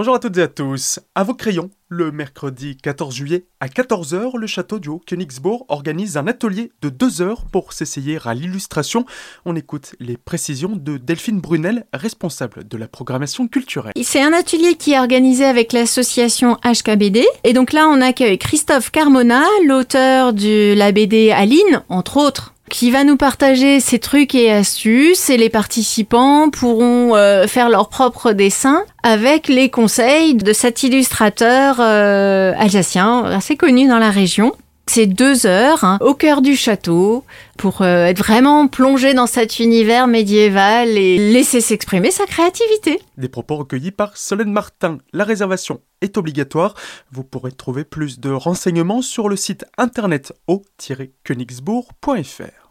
Bonjour à toutes et à tous. À vos crayons, le mercredi 14 juillet à 14h, le château du Haut-Königsbourg organise un atelier de 2 heures pour s'essayer à l'illustration. On écoute les précisions de Delphine Brunel, responsable de la programmation culturelle. C'est un atelier qui est organisé avec l'association HKBD. Et donc là, on accueille Christophe Carmona, l'auteur de la BD Aline, entre autres qui va nous partager ses trucs et astuces et les participants pourront euh, faire leurs propres dessins avec les conseils de cet illustrateur euh, alsacien assez connu dans la région. C'est deux heures hein, au cœur du château pour euh, être vraiment plongé dans cet univers médiéval et laisser s'exprimer sa créativité. Des propos recueillis par Solène Martin. La réservation est obligatoire. Vous pourrez trouver plus de renseignements sur le site internet au-königsbourg.fr.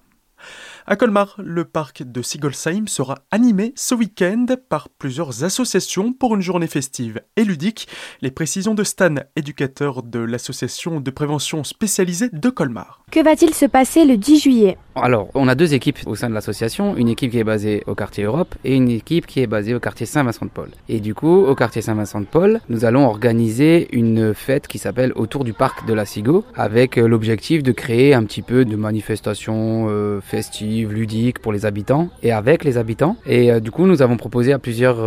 À Colmar, le parc de Sigolsheim sera animé ce week-end par plusieurs associations pour une journée festive et ludique. Les précisions de Stan, éducateur de l'association de prévention spécialisée de Colmar. Que va-t-il se passer le 10 juillet? Alors, on a deux équipes au sein de l'association, une équipe qui est basée au quartier Europe et une équipe qui est basée au quartier Saint-Vincent-de-Paul. Et du coup, au quartier Saint-Vincent-de-Paul, nous allons organiser une fête qui s'appelle Autour du parc de la Cigo, avec euh, l'objectif de créer un petit peu de manifestations euh, festives, ludiques pour les habitants et avec les habitants. Et euh, du coup, nous avons proposé à plusieurs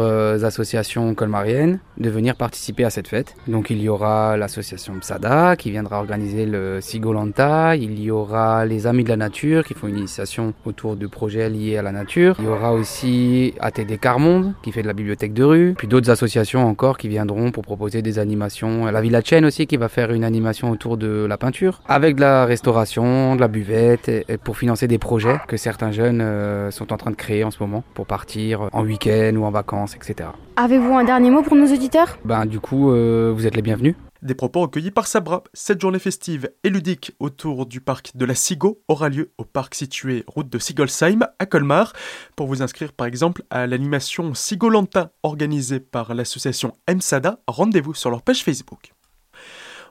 associations colmariennes de venir participer à cette fête. Donc, il y aura l'association Psada qui viendra organiser le Sigolanta, il y aura les Amis de la Nature qui une initiation autour de projets liés à la nature. Il y aura aussi ATD Carmonde qui fait de la bibliothèque de rue, puis d'autres associations encore qui viendront pour proposer des animations. La Villa Chaîne aussi qui va faire une animation autour de la peinture, avec de la restauration, de la buvette, et pour financer des projets que certains jeunes euh, sont en train de créer en ce moment pour partir en week-end ou en vacances, etc. Avez-vous un dernier mot pour nos auditeurs? Ben du coup, euh, vous êtes les bienvenus. Des propos recueillis par Sabra. Cette journée festive et ludique autour du parc de la Sigo aura lieu au parc situé route de Sigolsheim à Colmar. Pour vous inscrire par exemple à l'animation Sigolanta organisée par l'association MSADA, rendez-vous sur leur page Facebook.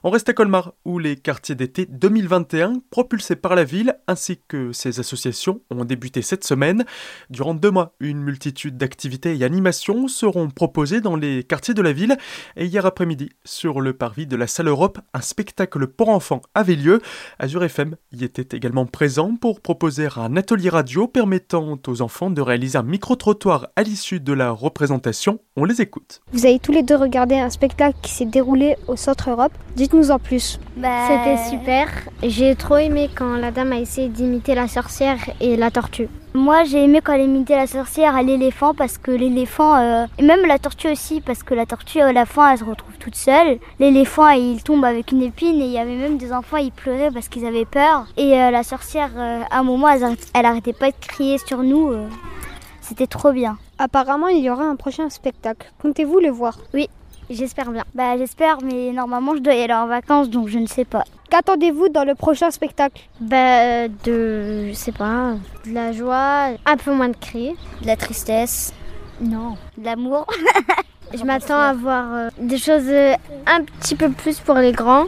On reste à Colmar, où les quartiers d'été 2021, propulsés par la ville ainsi que ses associations, ont débuté cette semaine. Durant deux mois, une multitude d'activités et animations seront proposées dans les quartiers de la ville. Et hier après-midi, sur le parvis de la Salle Europe, un spectacle pour enfants avait lieu. Azure FM y était également présent pour proposer un atelier radio permettant aux enfants de réaliser un micro-trottoir à l'issue de la représentation. On les écoute. Vous avez tous les deux regardé un spectacle qui s'est déroulé au Centre Europe. Dites-nous en plus. Bah, C'était super. J'ai trop aimé quand la dame a essayé d'imiter la sorcière et la tortue. Moi, j'ai aimé quand elle imitait la sorcière à l'éléphant parce que l'éléphant, euh, et même la tortue aussi, parce que la tortue à la fin, elle se retrouve toute seule. L'éléphant, il tombe avec une épine et il y avait même des enfants, ils pleuraient parce qu'ils avaient peur. Et euh, la sorcière, euh, à un moment, elle, elle, arrêtait pas de crier sur nous. C'était trop bien. Apparemment, il y aura un prochain spectacle. Comptez-vous le voir? Oui, J'espère bien. Bah j'espère, mais normalement je dois y aller en vacances, donc je ne sais pas. Qu'attendez-vous dans le prochain spectacle? Bah de, je sais pas, de la joie, un peu moins de cris, de la tristesse, non, de l'amour? je m'attends à voir euh, des choses euh, un petit peu plus pour les grands,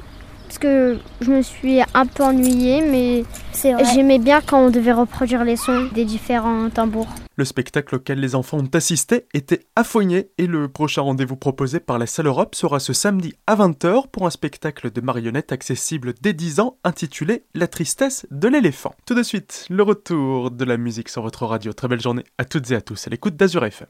parce que je me suis un peu ennuyée, mais j'aimais bien quand on devait reproduire les sons des différents tambours. Le spectacle auquel les enfants ont assisté était affoigné et le prochain rendez-vous proposé par la Salle Europe sera ce samedi à 20h pour un spectacle de marionnettes accessible dès 10 ans intitulé La tristesse de l'éléphant. Tout de suite, le retour de la musique sur votre radio. Très belle journée à toutes et à tous à l'écoute d'Azur FM.